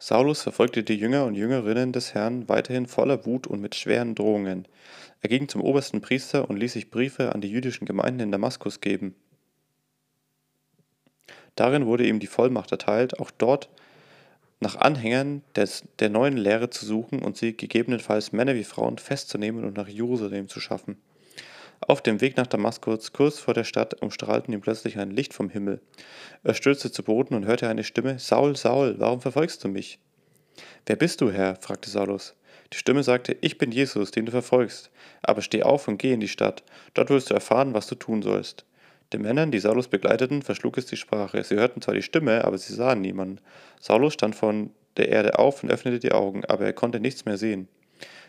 Saulus verfolgte die Jünger und Jüngerinnen des Herrn weiterhin voller Wut und mit schweren Drohungen. Er ging zum obersten Priester und ließ sich Briefe an die jüdischen Gemeinden in Damaskus geben. Darin wurde ihm die Vollmacht erteilt, auch dort nach Anhängern des, der neuen Lehre zu suchen und sie gegebenenfalls Männer wie Frauen festzunehmen und nach Jerusalem zu schaffen. Auf dem Weg nach Damaskus, kurz vor der Stadt, umstrahlten ihn plötzlich ein Licht vom Himmel. Er stürzte zu Boden und hörte eine Stimme: Saul, Saul, warum verfolgst du mich? Wer bist du, Herr? fragte Saulus. Die Stimme sagte: Ich bin Jesus, den du verfolgst. Aber steh auf und geh in die Stadt. Dort wirst du erfahren, was du tun sollst. Den Männern, die Saulus begleiteten, verschlug es die Sprache. Sie hörten zwar die Stimme, aber sie sahen niemanden. Saulus stand von der Erde auf und öffnete die Augen, aber er konnte nichts mehr sehen.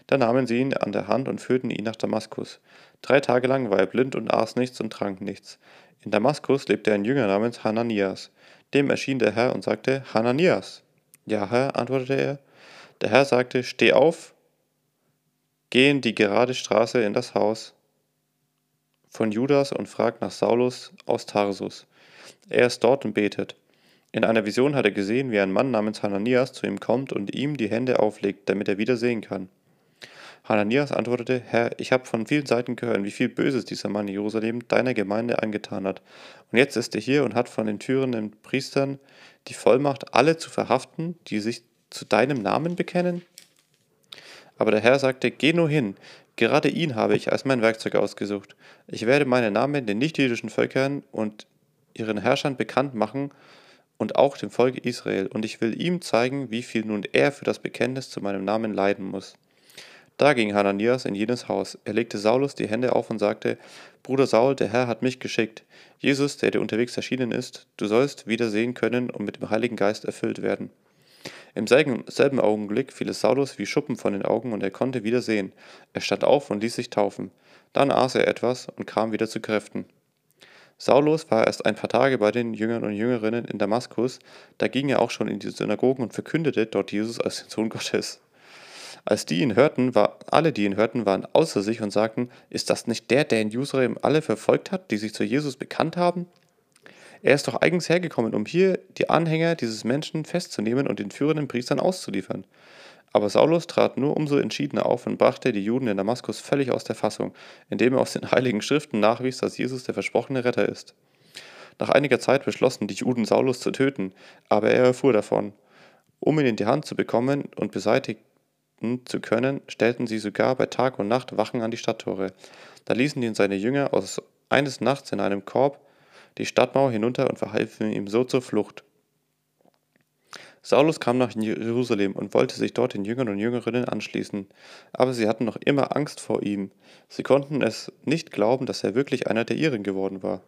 Da nahmen sie ihn an der Hand und führten ihn nach Damaskus. Drei Tage lang war er blind und aß nichts und trank nichts. In Damaskus lebte ein Jünger namens Hananias. Dem erschien der Herr und sagte, Hananias. Ja, Herr, antwortete er. Der Herr sagte, steh auf, geh in die gerade Straße in das Haus von Judas und fragt nach Saulus aus Tarsus. Er ist dort und betet. In einer Vision hat er gesehen, wie ein Mann namens Hananias zu ihm kommt und ihm die Hände auflegt, damit er wieder sehen kann. Hananias antwortete, Herr, ich habe von vielen Seiten gehört, wie viel Böses dieser Mann in Jerusalem deiner Gemeinde angetan hat. Und jetzt ist er hier und hat von den führenden Priestern die Vollmacht, alle zu verhaften, die sich zu deinem Namen bekennen? Aber der Herr sagte, geh nur hin, Gerade ihn habe ich als mein Werkzeug ausgesucht. Ich werde meinen Namen den nichtjüdischen Völkern und ihren Herrschern bekannt machen und auch dem Volk Israel, und ich will ihm zeigen, wie viel nun er für das Bekenntnis zu meinem Namen leiden muss. Da ging Hananias in jenes Haus. Er legte Saulus die Hände auf und sagte: Bruder Saul, der Herr hat mich geschickt. Jesus, der dir unterwegs erschienen ist, du sollst wieder sehen können und mit dem Heiligen Geist erfüllt werden. Im selben Augenblick fiel es Saulus wie Schuppen von den Augen und er konnte wieder sehen. Er stand auf und ließ sich taufen. Dann aß er etwas und kam wieder zu Kräften. Saulus war erst ein paar Tage bei den Jüngern und Jüngerinnen in Damaskus, da ging er auch schon in die Synagogen und verkündete dort Jesus als den Sohn Gottes. Als die ihn hörten, war, alle, die ihn hörten, waren außer sich und sagten, ist das nicht der, der in Jerusalem alle verfolgt hat, die sich zu Jesus bekannt haben? Er ist doch eigens hergekommen, um hier die Anhänger dieses Menschen festzunehmen und den führenden Priestern auszuliefern. Aber Saulus trat nur umso entschiedener auf und brachte die Juden in Damaskus völlig aus der Fassung, indem er aus den heiligen Schriften nachwies, dass Jesus der versprochene Retter ist. Nach einiger Zeit beschlossen die Juden Saulus zu töten, aber er erfuhr davon. Um ihn in die Hand zu bekommen und beseitigen zu können, stellten sie sogar bei Tag und Nacht Wachen an die Stadttore. Da ließen ihn seine Jünger aus eines Nachts in einem Korb die Stadtmauer hinunter und verhalfen ihm so zur Flucht. Saulus kam nach Jerusalem und wollte sich dort den Jüngern und Jüngerinnen anschließen, aber sie hatten noch immer Angst vor ihm. Sie konnten es nicht glauben, dass er wirklich einer der ihren geworden war.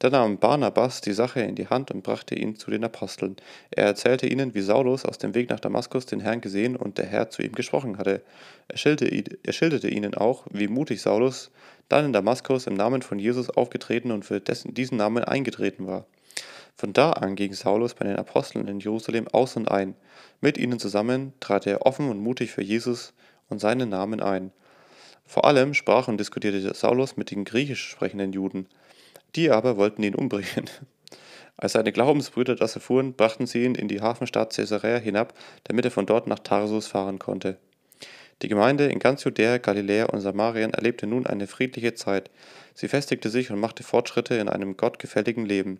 Da nahm Barnabas die Sache in die Hand und brachte ihn zu den Aposteln. Er erzählte ihnen, wie Saulus aus dem Weg nach Damaskus den Herrn gesehen und der Herr zu ihm gesprochen hatte. Er schilderte, er ihnen auch, wie mutig Saulus dann in Damaskus im Namen von Jesus aufgetreten und für dessen, diesen Namen eingetreten war. Von da an ging Saulus bei den Aposteln in Jerusalem aus und ein. Mit ihnen zusammen trat er offen und mutig für Jesus und seinen Namen ein. Vor allem sprach und diskutierte Saulus mit den griechisch sprechenden Juden. Die aber wollten ihn umbringen. Als seine Glaubensbrüder das erfuhren, brachten sie ihn in die Hafenstadt Caesarea hinab, damit er von dort nach Tarsus fahren konnte. Die Gemeinde in ganz Judäa, Galiläa und Samarien erlebte nun eine friedliche Zeit. Sie festigte sich und machte Fortschritte in einem gottgefälligen Leben.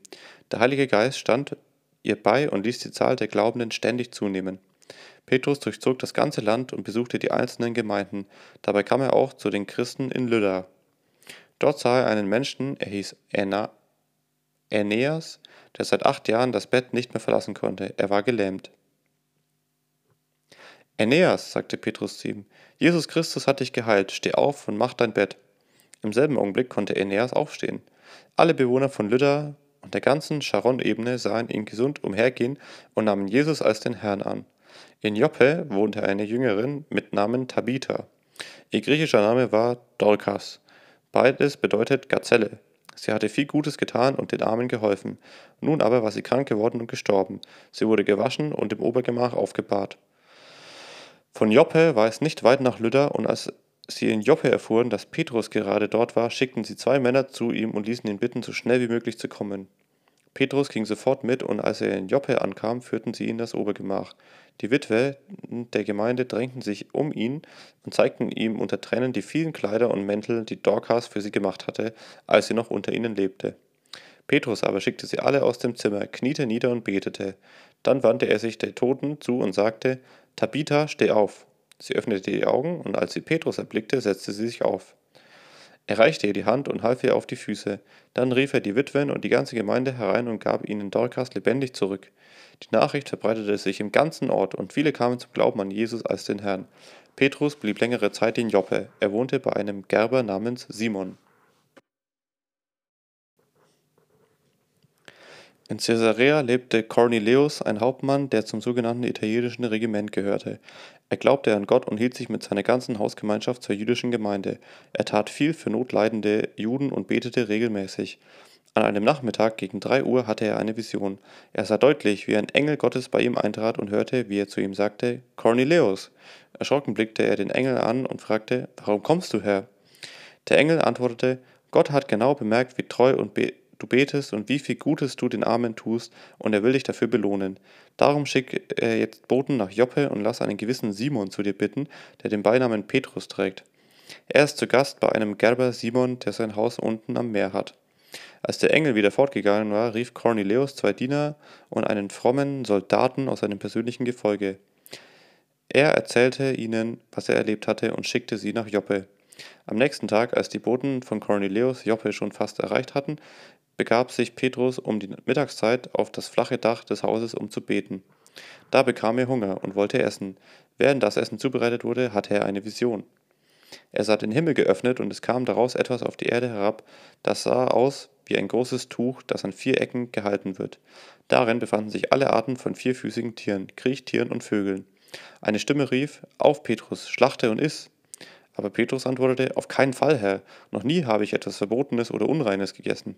Der Heilige Geist stand ihr bei und ließ die Zahl der Glaubenden ständig zunehmen. Petrus durchzog das ganze Land und besuchte die einzelnen Gemeinden. Dabei kam er auch zu den Christen in Lydda. Dort sah er einen Menschen, er hieß Aeneas, der seit acht Jahren das Bett nicht mehr verlassen konnte. Er war gelähmt. Aeneas, sagte Petrus zu ihm, Jesus Christus hat dich geheilt, steh auf und mach dein Bett. Im selben Augenblick konnte Aeneas aufstehen. Alle Bewohner von Lydda und der ganzen Sharon-Ebene sahen ihn gesund umhergehen und nahmen Jesus als den Herrn an. In Joppe wohnte eine Jüngerin mit Namen Tabitha. Ihr griechischer Name war Dorcas. Beides bedeutet Gazelle. Sie hatte viel Gutes getan und den Armen geholfen. Nun aber war sie krank geworden und gestorben. Sie wurde gewaschen und im Obergemach aufgebahrt. Von Joppe war es nicht weit nach Lydda, und als sie in Joppe erfuhren, dass Petrus gerade dort war, schickten sie zwei Männer zu ihm und ließen ihn bitten, so schnell wie möglich zu kommen. Petrus ging sofort mit, und als er in Joppe ankam, führten sie ihn in das Obergemach. Die Witwe der Gemeinde drängten sich um ihn und zeigten ihm unter Tränen die vielen Kleider und Mäntel, die Dorcas für sie gemacht hatte, als sie noch unter ihnen lebte. Petrus aber schickte sie alle aus dem Zimmer, kniete nieder und betete. Dann wandte er sich der Toten zu und sagte, Tabitha, steh auf. Sie öffnete die Augen, und als sie Petrus erblickte, setzte sie sich auf. Er reichte ihr die Hand und half ihr auf die Füße. Dann rief er die Witwen und die ganze Gemeinde herein und gab ihnen Dorcas lebendig zurück. Die Nachricht verbreitete sich im ganzen Ort, und viele kamen zum Glauben an Jesus als den Herrn. Petrus blieb längere Zeit in Joppe. Er wohnte bei einem Gerber namens Simon. In Caesarea lebte Cornelius, ein Hauptmann, der zum sogenannten italienischen Regiment gehörte. Er glaubte an Gott und hielt sich mit seiner ganzen Hausgemeinschaft zur jüdischen Gemeinde. Er tat viel für notleidende Juden und betete regelmäßig. An einem Nachmittag gegen drei Uhr hatte er eine Vision. Er sah deutlich, wie ein Engel Gottes bei ihm eintrat und hörte, wie er zu ihm sagte: Cornelius! Erschrocken blickte er den Engel an und fragte: Warum kommst du her? Der Engel antwortete: Gott hat genau bemerkt, wie treu und be du betest und wie viel Gutes du den Armen tust, und er will dich dafür belohnen. Darum schick er jetzt Boten nach Joppe und lass einen gewissen Simon zu dir bitten, der den Beinamen Petrus trägt. Er ist zu Gast bei einem Gerber Simon, der sein Haus unten am Meer hat. Als der Engel wieder fortgegangen war, rief Cornelius zwei Diener und einen frommen Soldaten aus seinem persönlichen Gefolge. Er erzählte ihnen, was er erlebt hatte, und schickte sie nach Joppe. Am nächsten Tag, als die Boten von Cornelius Joppe schon fast erreicht hatten, begab sich Petrus um die Mittagszeit auf das flache Dach des Hauses, um zu beten. Da bekam er Hunger und wollte essen. Während das Essen zubereitet wurde, hatte er eine Vision. Er sah den Himmel geöffnet und es kam daraus etwas auf die Erde herab, das sah aus wie ein großes Tuch, das an vier Ecken gehalten wird. Darin befanden sich alle Arten von vierfüßigen Tieren, Kriechtieren und Vögeln. Eine Stimme rief: Auf, Petrus, schlachte und iss! Aber Petrus antwortete: Auf keinen Fall, Herr, noch nie habe ich etwas Verbotenes oder Unreines gegessen.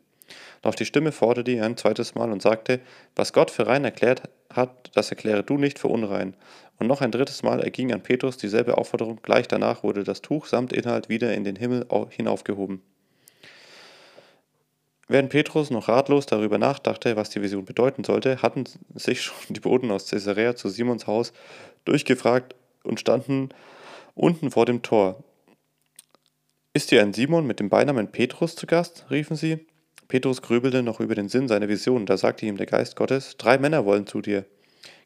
Doch die Stimme forderte ihn ein zweites Mal und sagte, was Gott für rein erklärt hat, das erkläre du nicht für unrein. Und noch ein drittes Mal erging an Petrus dieselbe Aufforderung, gleich danach wurde das Tuch samt Inhalt wieder in den Himmel hinaufgehoben. Während Petrus noch ratlos darüber nachdachte, was die Vision bedeuten sollte, hatten sich schon die Boten aus Caesarea zu Simons Haus durchgefragt und standen unten vor dem Tor. Ist hier ein Simon mit dem Beinamen Petrus zu Gast? riefen sie. Petrus grübelte noch über den Sinn seiner Vision, da sagte ihm der Geist Gottes, drei Männer wollen zu dir.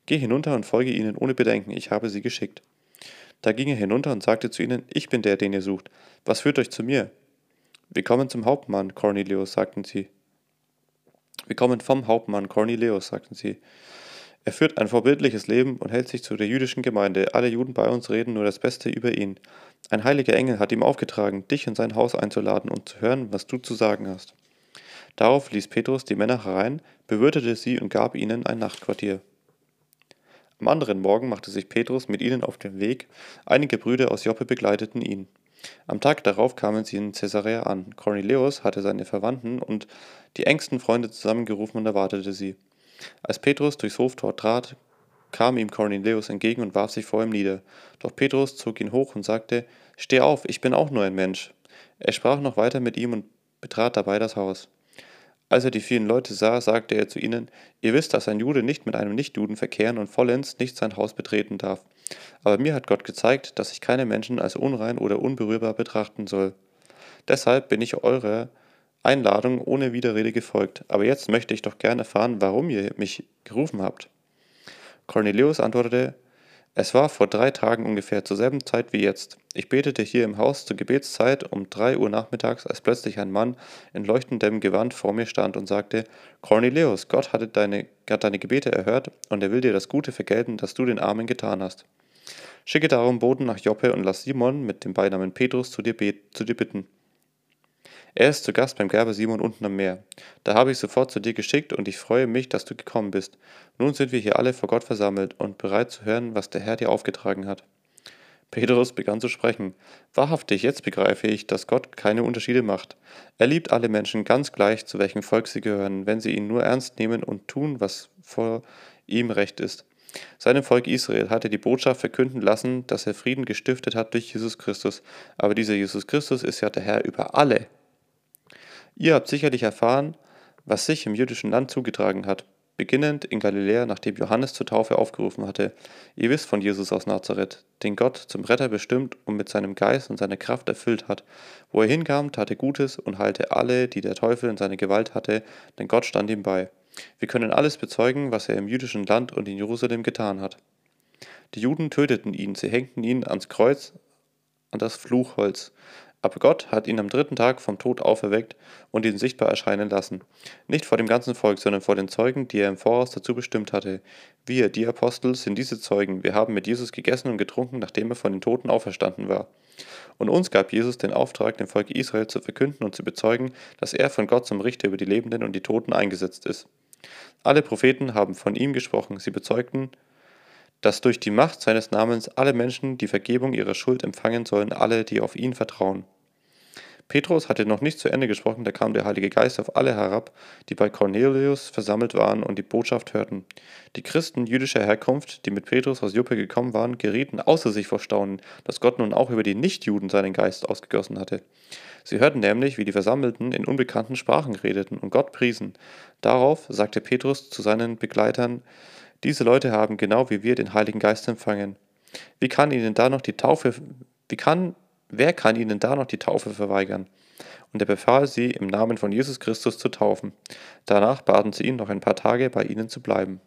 Geh hinunter und folge ihnen ohne Bedenken, ich habe sie geschickt. Da ging er hinunter und sagte zu ihnen, ich bin der, den ihr sucht. Was führt euch zu mir? Wir kommen zum Hauptmann, Cornelius, sagten sie. Wir kommen vom Hauptmann, Cornelius, sagten sie. Er führt ein vorbildliches Leben und hält sich zu der jüdischen Gemeinde. Alle Juden bei uns reden nur das Beste über ihn. Ein heiliger Engel hat ihm aufgetragen, dich in sein Haus einzuladen und zu hören, was du zu sagen hast. Darauf ließ Petrus die Männer herein, bewirtete sie und gab ihnen ein Nachtquartier. Am anderen Morgen machte sich Petrus mit ihnen auf den Weg, einige Brüder aus Joppe begleiteten ihn. Am Tag darauf kamen sie in Caesarea an. Cornelius hatte seine Verwandten und die engsten Freunde zusammengerufen und erwartete sie. Als Petrus durchs Hoftor trat, kam ihm Cornelius entgegen und warf sich vor ihm nieder. Doch Petrus zog ihn hoch und sagte: Steh auf, ich bin auch nur ein Mensch. Er sprach noch weiter mit ihm und betrat dabei das Haus. Als er die vielen Leute sah, sagte er zu ihnen, Ihr wisst, dass ein Jude nicht mit einem Nichtjuden verkehren und vollends nicht sein Haus betreten darf. Aber mir hat Gott gezeigt, dass ich keine Menschen als unrein oder unberührbar betrachten soll. Deshalb bin ich eurer Einladung ohne Widerrede gefolgt. Aber jetzt möchte ich doch gern erfahren, warum ihr mich gerufen habt. Cornelius antwortete, es war vor drei Tagen ungefähr zur selben Zeit wie jetzt. Ich betete hier im Haus zur Gebetszeit um drei Uhr nachmittags, als plötzlich ein Mann in leuchtendem Gewand vor mir stand und sagte, Cornelius, Gott hatte deine, hat deine Gebete erhört und er will dir das Gute vergelten, das du den Armen getan hast. Schicke darum Boten nach Joppe und lass Simon mit dem Beinamen Petrus zu dir, zu dir bitten. Er ist zu Gast beim Gerber Simon unten am Meer. Da habe ich sofort zu dir geschickt und ich freue mich, dass du gekommen bist. Nun sind wir hier alle vor Gott versammelt und bereit zu hören, was der Herr dir aufgetragen hat. Petrus begann zu sprechen. Wahrhaftig, jetzt begreife ich, dass Gott keine Unterschiede macht. Er liebt alle Menschen ganz gleich, zu welchem Volk sie gehören, wenn sie ihn nur ernst nehmen und tun, was vor ihm recht ist. Seinem Volk Israel hat er die Botschaft verkünden lassen, dass er Frieden gestiftet hat durch Jesus Christus. Aber dieser Jesus Christus ist ja der Herr über alle Ihr habt sicherlich erfahren, was sich im jüdischen Land zugetragen hat, beginnend in Galiläa, nachdem Johannes zur Taufe aufgerufen hatte. Ihr wisst von Jesus aus Nazareth, den Gott zum Retter bestimmt und mit seinem Geist und seiner Kraft erfüllt hat. Wo er hinkam, tat er Gutes und heilte alle, die der Teufel in seine Gewalt hatte, denn Gott stand ihm bei. Wir können alles bezeugen, was er im jüdischen Land und in Jerusalem getan hat. Die Juden töteten ihn, sie hängten ihn ans Kreuz, an das Fluchholz. Aber Gott hat ihn am dritten Tag vom Tod auferweckt und ihn sichtbar erscheinen lassen. Nicht vor dem ganzen Volk, sondern vor den Zeugen, die er im Voraus dazu bestimmt hatte. Wir, die Apostel, sind diese Zeugen. Wir haben mit Jesus gegessen und getrunken, nachdem er von den Toten auferstanden war. Und uns gab Jesus den Auftrag, dem Volk Israel zu verkünden und zu bezeugen, dass er von Gott zum Richter über die Lebenden und die Toten eingesetzt ist. Alle Propheten haben von ihm gesprochen. Sie bezeugten, dass durch die Macht seines Namens alle Menschen die Vergebung ihrer Schuld empfangen sollen, alle, die auf ihn vertrauen. Petrus hatte noch nicht zu Ende gesprochen, da kam der Heilige Geist auf alle herab, die bei Cornelius versammelt waren und die Botschaft hörten. Die Christen jüdischer Herkunft, die mit Petrus aus Joppe gekommen waren, gerieten außer sich vor Staunen, dass Gott nun auch über die Nichtjuden seinen Geist ausgegossen hatte. Sie hörten nämlich, wie die Versammelten in unbekannten Sprachen redeten und Gott priesen. Darauf sagte Petrus zu seinen Begleitern, diese Leute haben genau wie wir den Heiligen Geist empfangen. Wie kann ihnen da noch die Taufe, wie kann, wer kann ihnen da noch die Taufe verweigern? Und er befahl sie, im Namen von Jesus Christus zu taufen. Danach baten sie ihn, noch ein paar Tage bei ihnen zu bleiben.